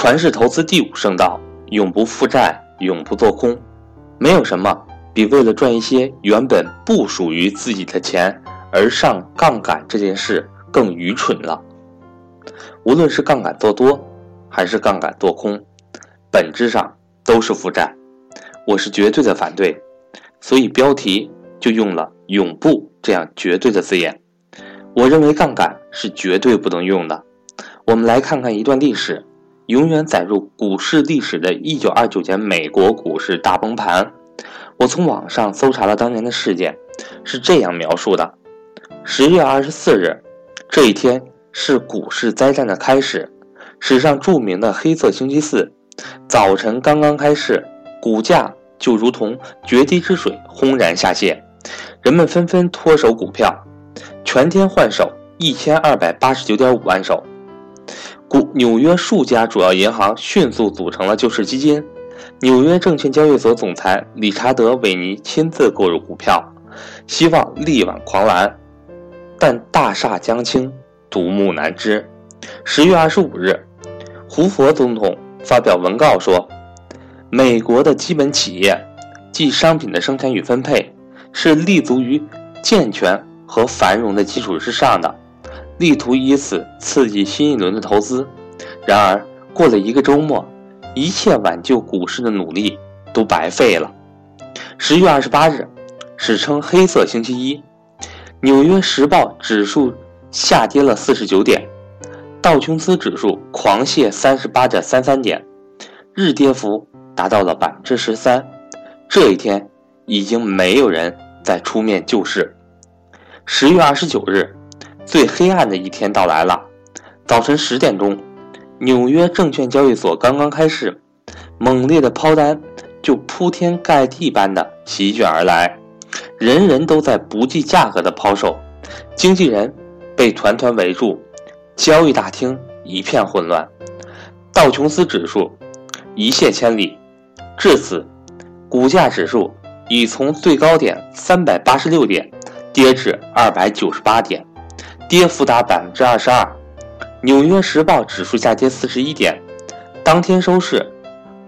传世投资第五圣道：永不负债，永不做空。没有什么比为了赚一些原本不属于自己的钱而上杠杆这件事更愚蠢了。无论是杠杆做多，还是杠杆做空，本质上都是负债。我是绝对的反对，所以标题就用了“永不”这样绝对的字眼。我认为杠杆是绝对不能用的。我们来看看一段历史，永远载入股市历史的1929年美国股市大崩盘。我从网上搜查了当年的事件，是这样描述的：十月二十四日，这一天是股市灾难的开始，史上著名的黑色星期四。早晨刚刚开市，股价就如同决堤之水，轰然下泻，人们纷纷脱手股票，全天换手一千二百八十九点五万手。股纽约数家主要银行迅速组成了救市基金。纽约证券交易所总裁理查德·韦尼亲自购入股票，希望力挽狂澜，但大厦将倾，独木难支。十月二十五日，胡佛总统发表文告说：“美国的基本企业，即商品的生产与分配，是立足于健全和繁荣的基础之上的，力图以此刺激新一轮的投资。”然而，过了一个周末。一切挽救股市的努力都白费了。十月二十八日，史称“黑色星期一”，纽约时报指数下跌了四十九点，道琼斯指数狂泻三十八点三三点，日跌幅达到了百分之十三。这一天，已经没有人再出面救市。十月二十九日，最黑暗的一天到来了。早晨十点钟。纽约证券交易所刚刚开市，猛烈的抛单就铺天盖地般的席卷而来，人人都在不计价格的抛售，经纪人被团团围住，交易大厅一片混乱，道琼斯指数一泻千里，至此，股价指数已从最高点三百八十六点跌至二百九十八点，跌幅达百分之二十二。纽约时报指数下跌四十一点，当天收市，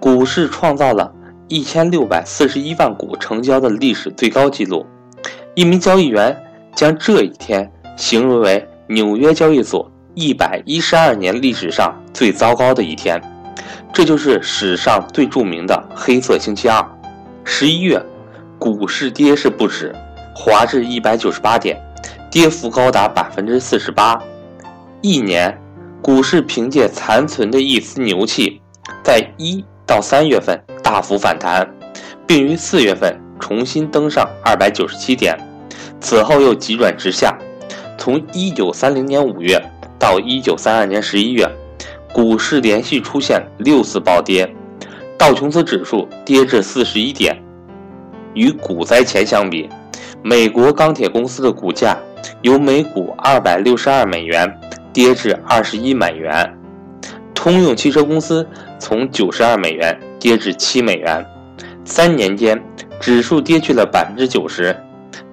股市创造了一千六百四十一万股成交的历史最高纪录。一名交易员将这一天形容为纽约交易所一百一十二年历史上最糟糕的一天。这就是史上最著名的黑色星期二。十一月，股市跌势不止，滑至一百九十八点，跌幅高达百分之四十八。一年。股市凭借残存的一丝牛气，在一到三月份大幅反弹，并于四月份重新登上二百九十七点，此后又急转直下。从一九三零年五月到一九三二年十一月，股市连续出现六次暴跌，道琼斯指数跌至四十一点。与股灾前相比，美国钢铁公司的股价由每股二百六十二美元。跌至二十一美元，通用汽车公司从九十二美元跌至七美元，三年间指数跌去了百分之九十。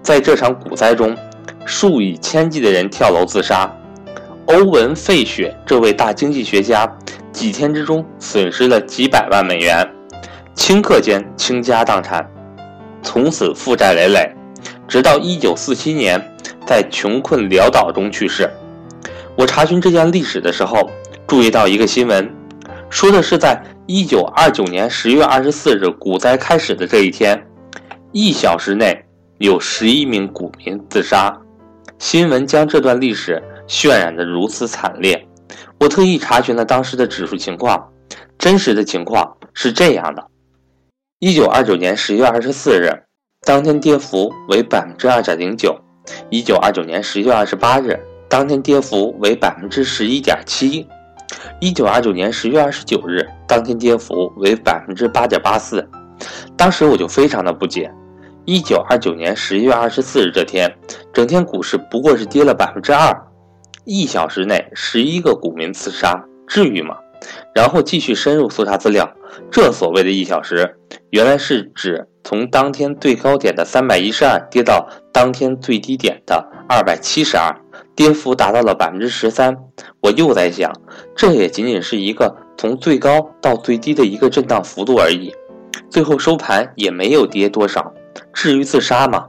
在这场股灾中，数以千计的人跳楼自杀。欧文·费雪这位大经济学家几天之中损失了几百万美元，顷刻间倾家荡产，从此负债累累，直到一九四七年在穷困潦倒中去世。我查询这件历史的时候，注意到一个新闻，说的是在一九二九年十月二十四日股灾开始的这一天，一小时内有十一名股民自杀。新闻将这段历史渲染得如此惨烈。我特意查询了当时的指数情况，真实的情况是这样的：一九二九年十月二十四日，当天跌幅为百分之二点零九；一九二九年十月二十八日。当天跌幅为百分之十一点七，一九二九年十月二十九日，当天跌幅为百分之八点八四。当时我就非常的不解，一九二九年十一月二十四日这天，整天股市不过是跌了百分之二，一小时内十一个股民自杀，至于吗？然后继续深入搜查资料，这所谓的一小时，原来是指从当天最高点的三百一十二跌到当天最低点的二百七十二。跌幅达到了百分之十三，我又在想，这也仅仅是一个从最高到最低的一个震荡幅度而已，最后收盘也没有跌多少。至于自杀吗？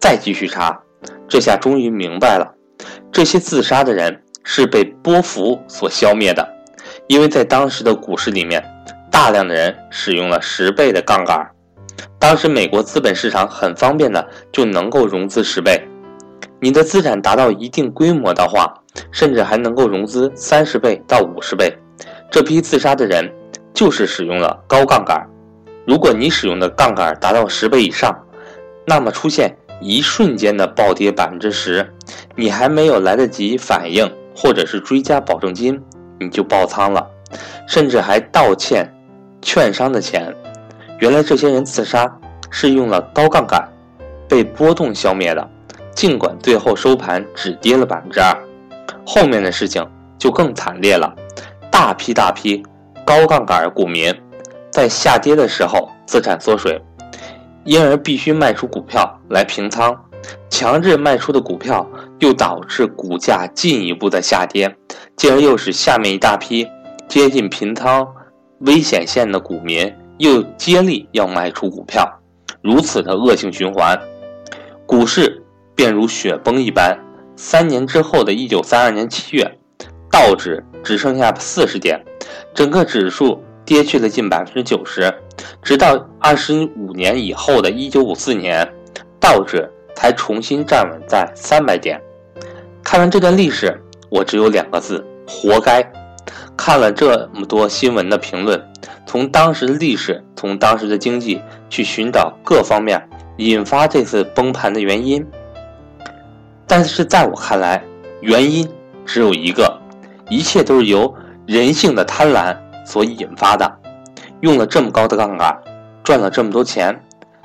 再继续查，这下终于明白了，这些自杀的人是被波幅所消灭的，因为在当时的股市里面，大量的人使用了十倍的杠杆。当时美国资本市场很方便的就能够融资十倍，你的资产达到一定规模的话，甚至还能够融资三十倍到五十倍。这批自杀的人就是使用了高杠杆。如果你使用的杠杆达到十倍以上，那么出现一瞬间的暴跌百分之十，你还没有来得及反应或者是追加保证金，你就爆仓了，甚至还倒欠券商的钱。原来这些人自杀是用了高杠杆，被波动消灭的。尽管最后收盘只跌了百分之二，后面的事情就更惨烈了。大批大批高杠杆股民在下跌的时候资产缩水，因而必须卖出股票来平仓。强制卖出的股票又导致股价进一步的下跌，进而又使下面一大批接近平仓危险线的股民。又接力要卖出股票，如此的恶性循环，股市便如雪崩一般。三年之后的一九三二年七月，道指只剩下四十点，整个指数跌去了近百分之九十。直到二十五年以后的一九五四年，道指才重新站稳在三百点。看完这段历史，我只有两个字：活该。看了这么多新闻的评论。从当时的历史，从当时的经济去寻找各方面引发这次崩盘的原因，但是在我看来，原因只有一个，一切都是由人性的贪婪所引发的。用了这么高的杠杆，赚了这么多钱，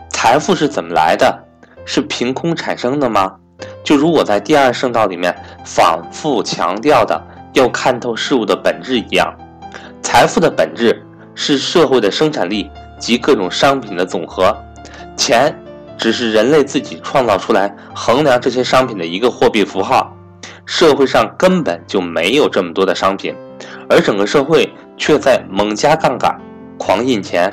财富是怎么来的？是凭空产生的吗？就如我在第二圣道里面反复强调的，要看透事物的本质一样，财富的本质。是社会的生产力及各种商品的总和，钱只是人类自己创造出来衡量这些商品的一个货币符号。社会上根本就没有这么多的商品，而整个社会却在猛加杠杆、狂印钱。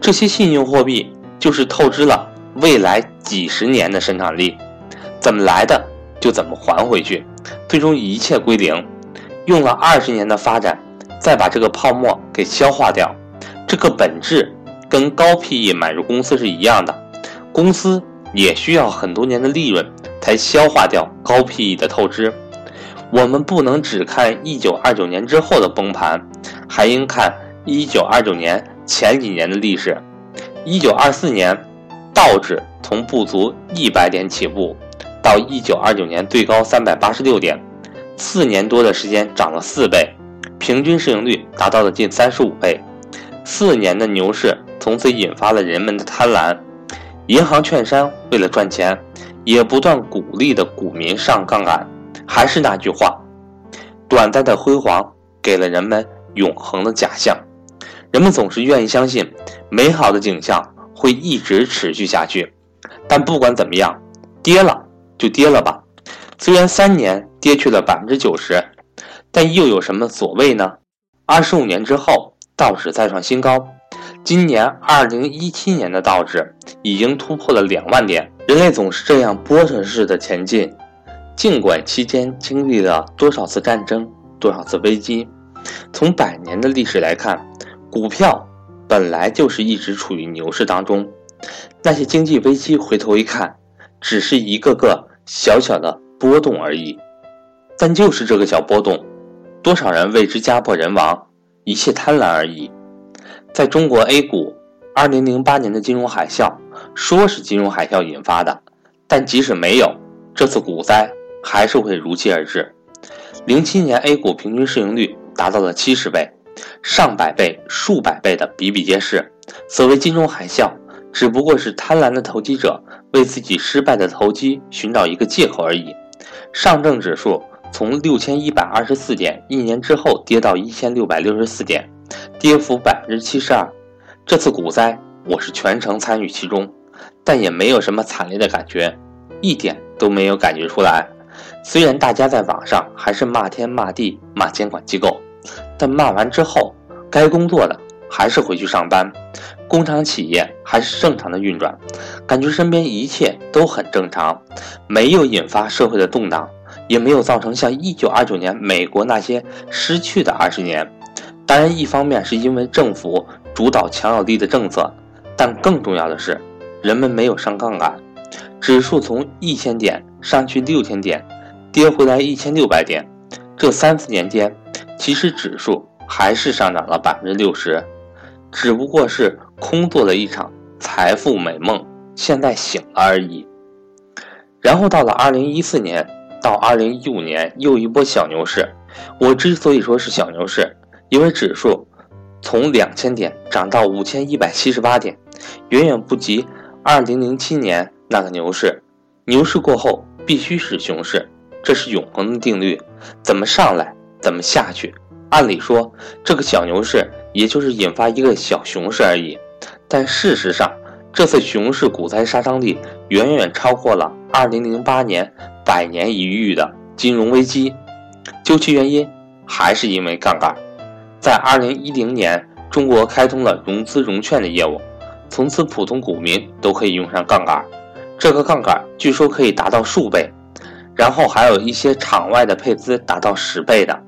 这些信用货币就是透支了未来几十年的生产力，怎么来的就怎么还回去，最终一切归零。用了二十年的发展。再把这个泡沫给消化掉，这个本质跟高 PE 买入公司是一样的，公司也需要很多年的利润才消化掉高 PE 的透支。我们不能只看一九二九年之后的崩盘，还应看一九二九年前几年的历史。一九二四年，道指从不足一百点起步，到一九二九年最高三百八十六点，四年多的时间涨了四倍。平均市盈率达到了近三十五倍，四年的牛市从此引发了人们的贪婪，银行、券商为了赚钱，也不断鼓励的股民上杠杆。还是那句话，短暂的辉煌给了人们永恒的假象，人们总是愿意相信美好的景象会一直持续下去。但不管怎么样，跌了就跌了吧，虽然三年跌去了百分之九十。但又有什么所谓呢？二十五年之后，道指再创新高。今年二零一七年的道指已经突破了两万点。人类总是这样波折式的前进，尽管期间经历了多少次战争、多少次危机。从百年的历史来看，股票本来就是一直处于牛市当中。那些经济危机，回头一看，只是一个个小小的波动而已。但就是这个小波动。多少人为之家破人亡，一切贪婪而已。在中国 A 股，二零零八年的金融海啸，说是金融海啸引发的，但即使没有，这次股灾还是会如期而至。零七年 A 股平均市盈率达到了七十倍，上百倍、数百倍的比比皆是。所谓金融海啸，只不过是贪婪的投机者为自己失败的投机寻找一个借口而已。上证指数。从六千一百二十四点一年之后跌到一千六百六十四点，跌幅百分之七十二。这次股灾我是全程参与其中，但也没有什么惨烈的感觉，一点都没有感觉出来。虽然大家在网上还是骂天骂地骂监管机构，但骂完之后该工作的还是回去上班，工厂企业还是正常的运转，感觉身边一切都很正常，没有引发社会的动荡，也没有造成像一九二九年美国那些失去的二十年。当然，一方面是因为政府主导强有力的政策，但更重要的是，人们没有上杠杆，指数从一千点上去六千点，跌回来一千六百点，这三四年间，其实指数还是上涨了百分之六十，只不过是空做了一场财富美梦，现在醒了而已。然后到了二零一四年到二零一五年又一波小牛市，我之所以说是小牛市。因为指数从两千点涨到五千一百七十八点，远远不及二零零七年那个牛市。牛市过后必须是熊市，这是永恒的定律。怎么上来，怎么下去。按理说，这个小牛市也就是引发一个小熊市而已。但事实上，这次熊市股灾杀伤力远远超过了二零零八年百年一遇的金融危机。究其原因，还是因为杠杆。在二零一零年，中国开通了融资融券的业务，从此普通股民都可以用上杠杆。这个杠杆据说可以达到数倍，然后还有一些场外的配资达到十倍的。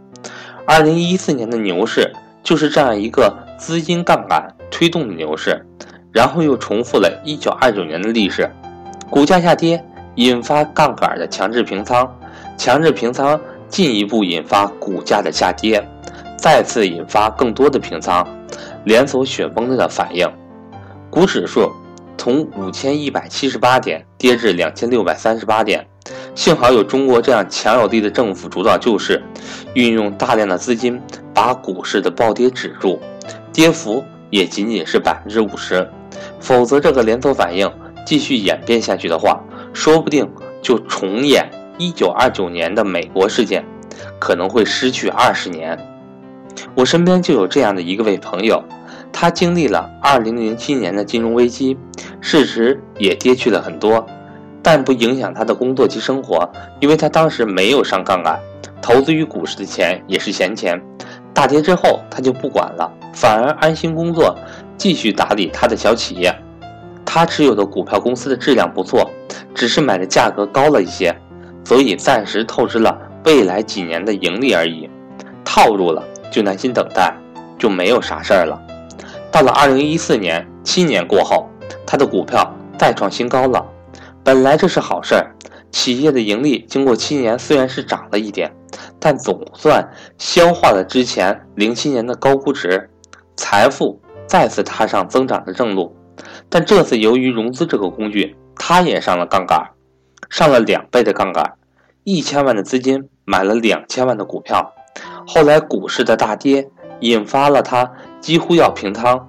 二零一四年的牛市就是这样一个资金杠杆推动的牛市，然后又重复了一九二九年的历史，股价下跌引发杠杆的强制平仓，强制平仓进一步引发股价的下跌。再次引发更多的平仓，连锁雪崩的反应，股指数从五千一百七十八点跌至两千六百三十八点。幸好有中国这样强有力的政府主导救市，运用大量的资金把股市的暴跌止住，跌幅也仅仅是百分之五十。否则，这个连锁反应继续演变下去的话，说不定就重演一九二九年的美国事件，可能会失去二十年。我身边就有这样的一个位朋友，他经历了2007年的金融危机，市值也跌去了很多，但不影响他的工作及生活，因为他当时没有上杠杆，投资于股市的钱也是闲钱。大跌之后他就不管了，反而安心工作，继续打理他的小企业。他持有的股票公司的质量不错，只是买的价格高了一些，所以暂时透支了未来几年的盈利而已，套入了。就耐心等待，就没有啥事儿了。到了二零一四年，七年过后，他的股票再创新高了。本来这是好事儿，企业的盈利经过七年虽然是涨了一点，但总算消化了之前零七年的高估值，财富再次踏上增长的正路。但这次由于融资这个工具，他也上了杠杆，上了两倍的杠杆，一千万的资金买了两千万的股票。后来股市的大跌引发了他几乎要平仓，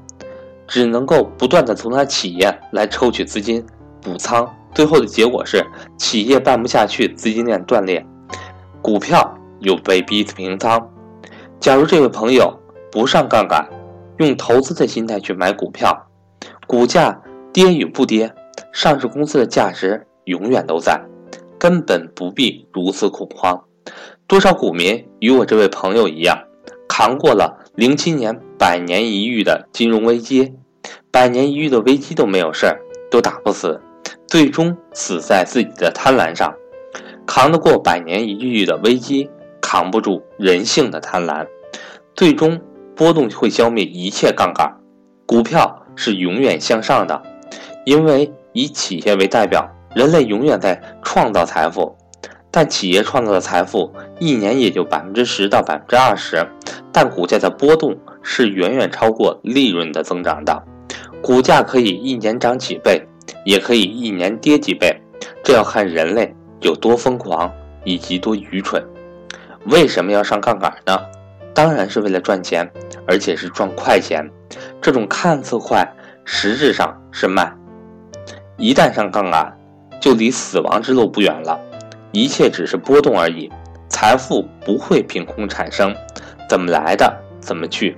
只能够不断的从他企业来抽取资金补仓，最后的结果是企业办不下去，资金链断裂，股票又被逼平仓。假如这位朋友不上杠杆，用投资的心态去买股票，股价跌与不跌，上市公司的价值永远都在，根本不必如此恐慌。多少股民与我这位朋友一样，扛过了零七年百年一遇的金融危机，百年一遇的危机都没有事儿，都打不死，最终死在自己的贪婪上。扛得过百年一遇的危机，扛不住人性的贪婪，最终波动会消灭一切杠杆。股票是永远向上的，因为以企业为代表，人类永远在创造财富。但企业创造的财富一年也就百分之十到百分之二十，但股价的波动是远远超过利润的增长的。股价可以一年涨几倍，也可以一年跌几倍，这要看人类有多疯狂以及多愚蠢。为什么要上杠杆呢？当然是为了赚钱，而且是赚快钱。这种看似快，实质上是慢。一旦上杠杆，就离死亡之路不远了。一切只是波动而已，财富不会凭空产生，怎么来的怎么去。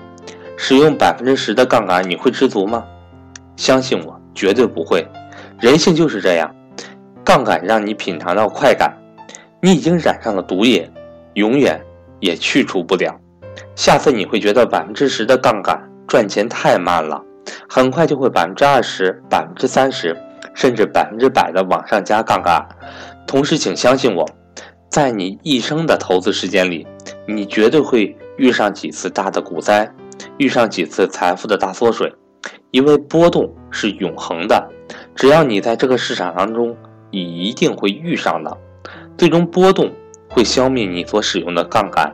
使用百分之十的杠杆，你会知足吗？相信我，绝对不会。人性就是这样，杠杆让你品尝到快感，你已经染上了毒瘾，永远也去除不了。下次你会觉得百分之十的杠杆赚钱太慢了，很快就会百分之二十、百分之三十，甚至百分之百的往上加杠杆。同时，请相信我，在你一生的投资时间里，你绝对会遇上几次大的股灾，遇上几次财富的大缩水，因为波动是永恒的。只要你在这个市场当中，你一定会遇上的。最终，波动会消灭你所使用的杠杆，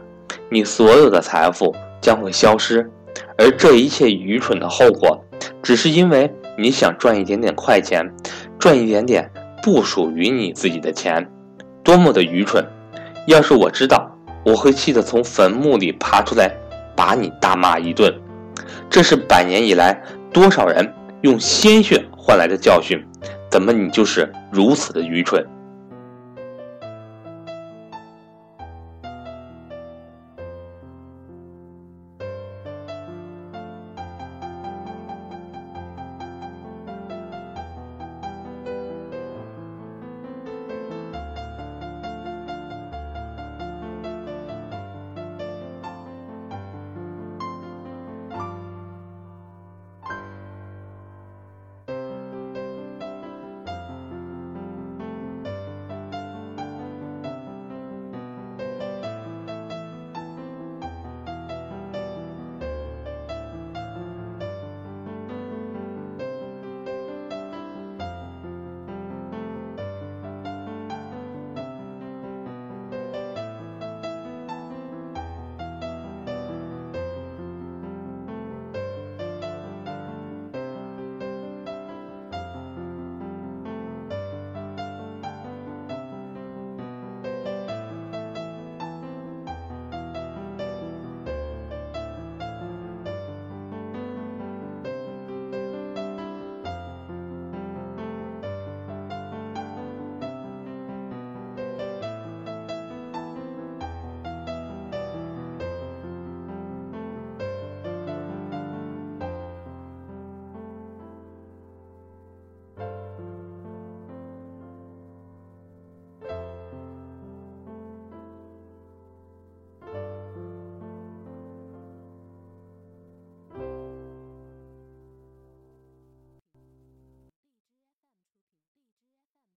你所有的财富将会消失。而这一切愚蠢的后果，只是因为你想赚一点点快钱，赚一点点不属于你自己的钱，多么的愚蠢！要是我知道，我会气得从坟墓里爬出来，把你大骂一顿。这是百年以来多少人用鲜血换来的教训，怎么你就是如此的愚蠢？